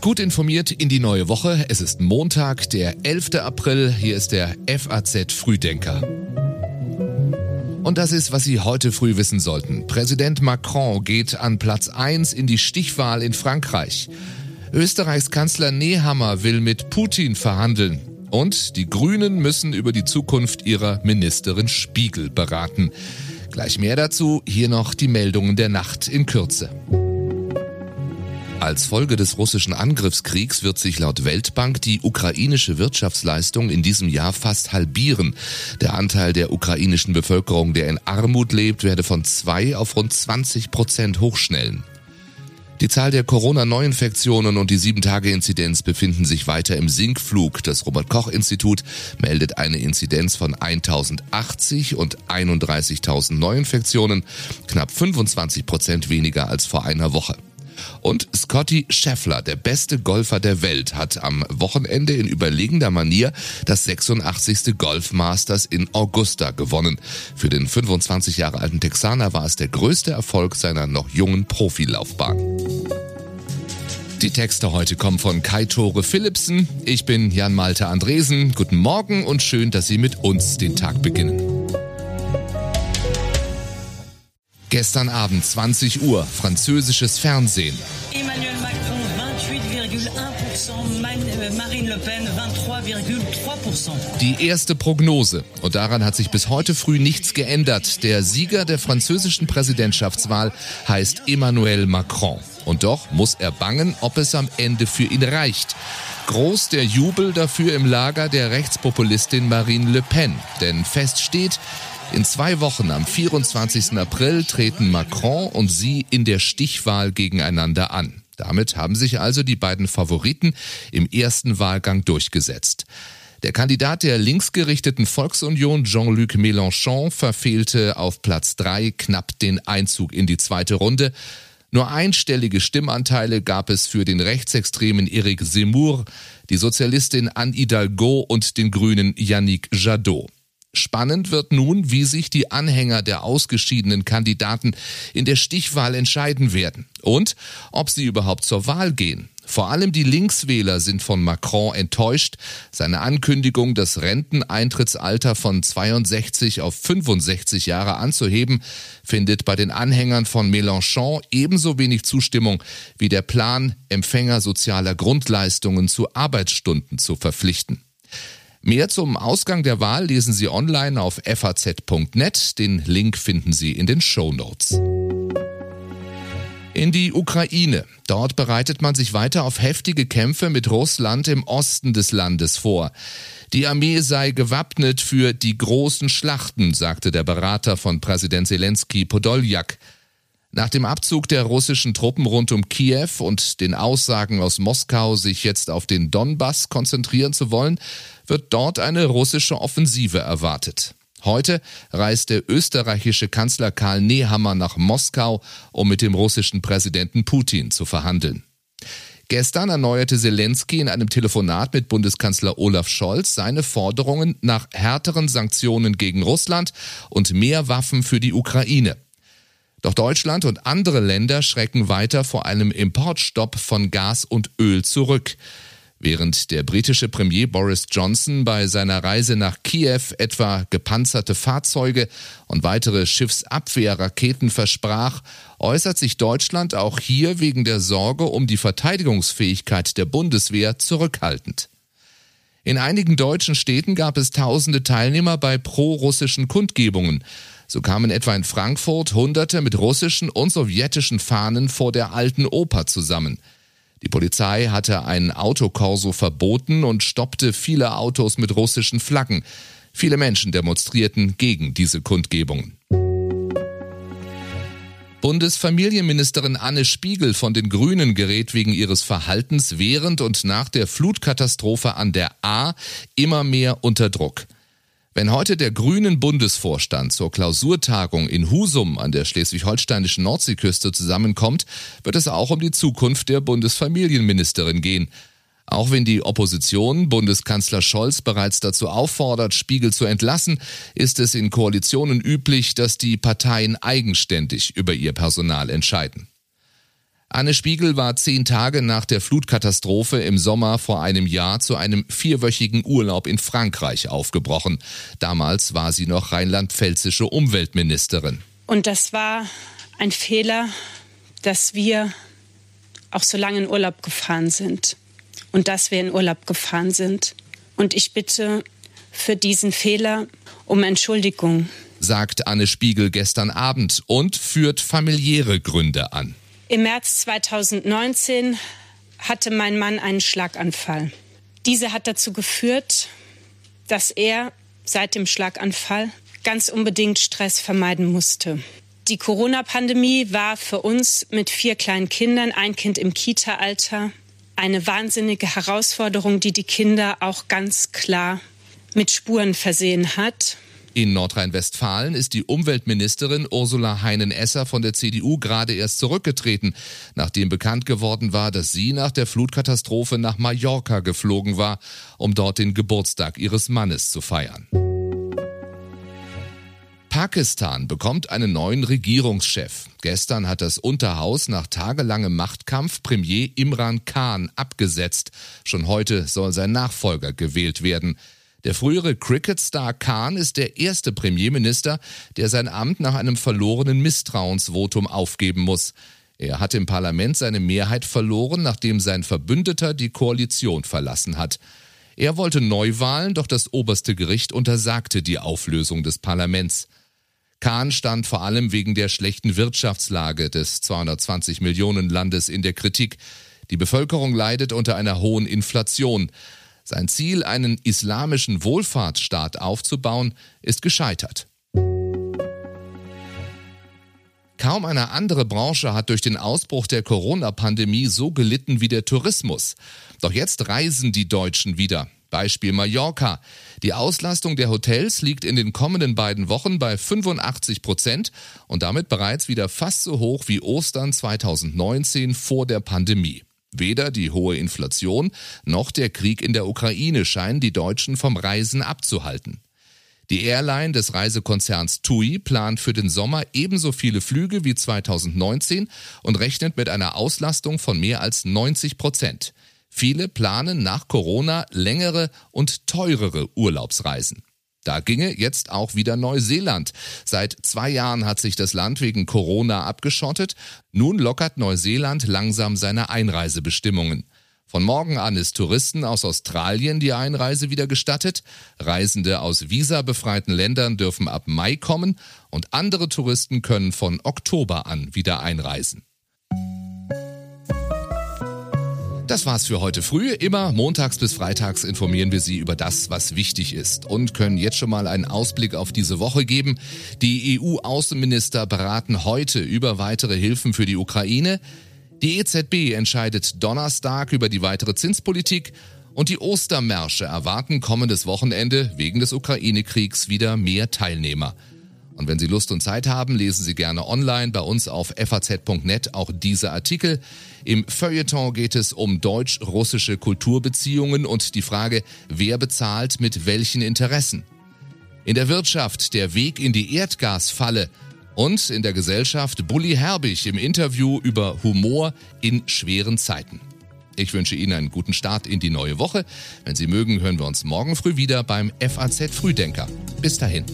Gut informiert in die neue Woche. Es ist Montag, der 11. April. Hier ist der FAZ Frühdenker. Und das ist, was Sie heute früh wissen sollten. Präsident Macron geht an Platz 1 in die Stichwahl in Frankreich. Österreichs Kanzler Nehammer will mit Putin verhandeln. Und die Grünen müssen über die Zukunft ihrer Ministerin Spiegel beraten. Gleich mehr dazu, hier noch die Meldungen der Nacht in Kürze. Als Folge des russischen Angriffskriegs wird sich laut Weltbank die ukrainische Wirtschaftsleistung in diesem Jahr fast halbieren. Der Anteil der ukrainischen Bevölkerung, der in Armut lebt, werde von zwei auf rund 20 Prozent hochschnellen. Die Zahl der Corona-Neuinfektionen und die 7-Tage-Inzidenz befinden sich weiter im Sinkflug. Das Robert-Koch-Institut meldet eine Inzidenz von 1080 und 31.000 Neuinfektionen, knapp 25 Prozent weniger als vor einer Woche. Und Scotty Scheffler, der beste Golfer der Welt, hat am Wochenende in überlegender Manier das 86. Golf Masters in Augusta gewonnen. Für den 25 Jahre alten Texaner war es der größte Erfolg seiner noch jungen Profilaufbahn. Die Texte heute kommen von Kai Tore Philipsen. Ich bin Jan Malte Andresen. Guten Morgen und schön, dass Sie mit uns den Tag beginnen. Gestern Abend 20 Uhr, französisches Fernsehen. Emmanuel Macron 28,1%, euh, Marine Le Pen 23,3%. Die erste Prognose. Und daran hat sich bis heute früh nichts geändert. Der Sieger der französischen Präsidentschaftswahl heißt Emmanuel Macron. Und doch muss er bangen, ob es am Ende für ihn reicht. Groß der Jubel dafür im Lager der Rechtspopulistin Marine Le Pen. Denn fest steht, in zwei Wochen am 24. April treten Macron und sie in der Stichwahl gegeneinander an. Damit haben sich also die beiden Favoriten im ersten Wahlgang durchgesetzt. Der Kandidat der linksgerichteten Volksunion, Jean-Luc Mélenchon, verfehlte auf Platz drei knapp den Einzug in die zweite Runde. Nur einstellige Stimmanteile gab es für den rechtsextremen Eric Zemmour, die Sozialistin Anne Hidalgo und den Grünen Yannick Jadot. Spannend wird nun, wie sich die Anhänger der ausgeschiedenen Kandidaten in der Stichwahl entscheiden werden und ob sie überhaupt zur Wahl gehen. Vor allem die Linkswähler sind von Macron enttäuscht. Seine Ankündigung, das Renteneintrittsalter von 62 auf 65 Jahre anzuheben, findet bei den Anhängern von Mélenchon ebenso wenig Zustimmung wie der Plan, Empfänger sozialer Grundleistungen zu Arbeitsstunden zu verpflichten. Mehr zum Ausgang der Wahl lesen Sie online auf faz.net. Den Link finden Sie in den Show Notes. In die Ukraine. Dort bereitet man sich weiter auf heftige Kämpfe mit Russland im Osten des Landes vor. Die Armee sei gewappnet für die großen Schlachten, sagte der Berater von Präsident Zelensky Podoljak. Nach dem Abzug der russischen Truppen rund um Kiew und den Aussagen aus Moskau, sich jetzt auf den Donbass konzentrieren zu wollen, wird dort eine russische Offensive erwartet. Heute reist der österreichische Kanzler Karl Nehammer nach Moskau, um mit dem russischen Präsidenten Putin zu verhandeln. Gestern erneuerte Zelensky in einem Telefonat mit Bundeskanzler Olaf Scholz seine Forderungen nach härteren Sanktionen gegen Russland und mehr Waffen für die Ukraine. Doch Deutschland und andere Länder schrecken weiter vor einem Importstopp von Gas und Öl zurück. Während der britische Premier Boris Johnson bei seiner Reise nach Kiew etwa gepanzerte Fahrzeuge und weitere Schiffsabwehrraketen versprach, äußert sich Deutschland auch hier wegen der Sorge um die Verteidigungsfähigkeit der Bundeswehr zurückhaltend. In einigen deutschen Städten gab es tausende Teilnehmer bei pro-russischen Kundgebungen. So kamen etwa in Frankfurt Hunderte mit russischen und sowjetischen Fahnen vor der alten Oper zusammen. Die Polizei hatte ein Autokorso verboten und stoppte viele Autos mit russischen Flaggen. Viele Menschen demonstrierten gegen diese Kundgebungen. Bundesfamilienministerin Anne Spiegel von den Grünen gerät wegen ihres Verhaltens während und nach der Flutkatastrophe an der A immer mehr unter Druck. Wenn heute der Grünen Bundesvorstand zur Klausurtagung in Husum an der schleswig-holsteinischen Nordseeküste zusammenkommt, wird es auch um die Zukunft der Bundesfamilienministerin gehen. Auch wenn die Opposition Bundeskanzler Scholz bereits dazu auffordert, Spiegel zu entlassen, ist es in Koalitionen üblich, dass die Parteien eigenständig über ihr Personal entscheiden. Anne Spiegel war zehn Tage nach der Flutkatastrophe im Sommer vor einem Jahr zu einem vierwöchigen Urlaub in Frankreich aufgebrochen. Damals war sie noch rheinland-pfälzische Umweltministerin. Und das war ein Fehler, dass wir auch so lange in Urlaub gefahren sind und dass wir in Urlaub gefahren sind. Und ich bitte für diesen Fehler um Entschuldigung. Sagt Anne Spiegel gestern Abend und führt familiäre Gründe an. Im März 2019 hatte mein Mann einen Schlaganfall. Diese hat dazu geführt, dass er seit dem Schlaganfall ganz unbedingt Stress vermeiden musste. Die Corona-Pandemie war für uns mit vier kleinen Kindern, ein Kind im Kita-Alter, eine wahnsinnige Herausforderung, die die Kinder auch ganz klar mit Spuren versehen hat. In Nordrhein-Westfalen ist die Umweltministerin Ursula Heinen-Esser von der CDU gerade erst zurückgetreten, nachdem bekannt geworden war, dass sie nach der Flutkatastrophe nach Mallorca geflogen war, um dort den Geburtstag ihres Mannes zu feiern. Pakistan bekommt einen neuen Regierungschef. Gestern hat das Unterhaus nach tagelangem Machtkampf Premier Imran Khan abgesetzt. Schon heute soll sein Nachfolger gewählt werden. Der frühere Cricket-Star Khan ist der erste Premierminister, der sein Amt nach einem verlorenen Misstrauensvotum aufgeben muss. Er hat im Parlament seine Mehrheit verloren, nachdem sein Verbündeter die Koalition verlassen hat. Er wollte Neuwahlen, doch das oberste Gericht untersagte die Auflösung des Parlaments. Kahn stand vor allem wegen der schlechten Wirtschaftslage des 220 Millionen Landes in der Kritik. Die Bevölkerung leidet unter einer hohen Inflation. Sein Ziel, einen islamischen Wohlfahrtsstaat aufzubauen, ist gescheitert. Kaum eine andere Branche hat durch den Ausbruch der Corona-Pandemie so gelitten wie der Tourismus. Doch jetzt reisen die Deutschen wieder. Beispiel Mallorca. Die Auslastung der Hotels liegt in den kommenden beiden Wochen bei 85 Prozent und damit bereits wieder fast so hoch wie Ostern 2019 vor der Pandemie. Weder die hohe Inflation noch der Krieg in der Ukraine scheinen die Deutschen vom Reisen abzuhalten. Die Airline des Reisekonzerns TUI plant für den Sommer ebenso viele Flüge wie 2019 und rechnet mit einer Auslastung von mehr als 90 Prozent. Viele planen nach Corona längere und teurere Urlaubsreisen. Da ginge jetzt auch wieder Neuseeland. Seit zwei Jahren hat sich das Land wegen Corona abgeschottet. Nun lockert Neuseeland langsam seine Einreisebestimmungen. Von morgen an ist Touristen aus Australien die Einreise wieder gestattet. Reisende aus visabefreiten Ländern dürfen ab Mai kommen und andere Touristen können von Oktober an wieder einreisen. Das war's für heute früh. Immer montags bis freitags informieren wir Sie über das, was wichtig ist und können jetzt schon mal einen Ausblick auf diese Woche geben. Die EU-Außenminister beraten heute über weitere Hilfen für die Ukraine. Die EZB entscheidet Donnerstag über die weitere Zinspolitik und die Ostermärsche erwarten kommendes Wochenende wegen des Ukraine-Kriegs wieder mehr Teilnehmer. Und wenn Sie Lust und Zeit haben, lesen Sie gerne online bei uns auf faz.net auch diese Artikel. Im Feuilleton geht es um deutsch-russische Kulturbeziehungen und die Frage, wer bezahlt mit welchen Interessen. In der Wirtschaft der Weg in die Erdgasfalle und in der Gesellschaft Bully Herbig im Interview über Humor in schweren Zeiten. Ich wünsche Ihnen einen guten Start in die neue Woche. Wenn Sie mögen, hören wir uns morgen früh wieder beim FAZ Frühdenker. Bis dahin.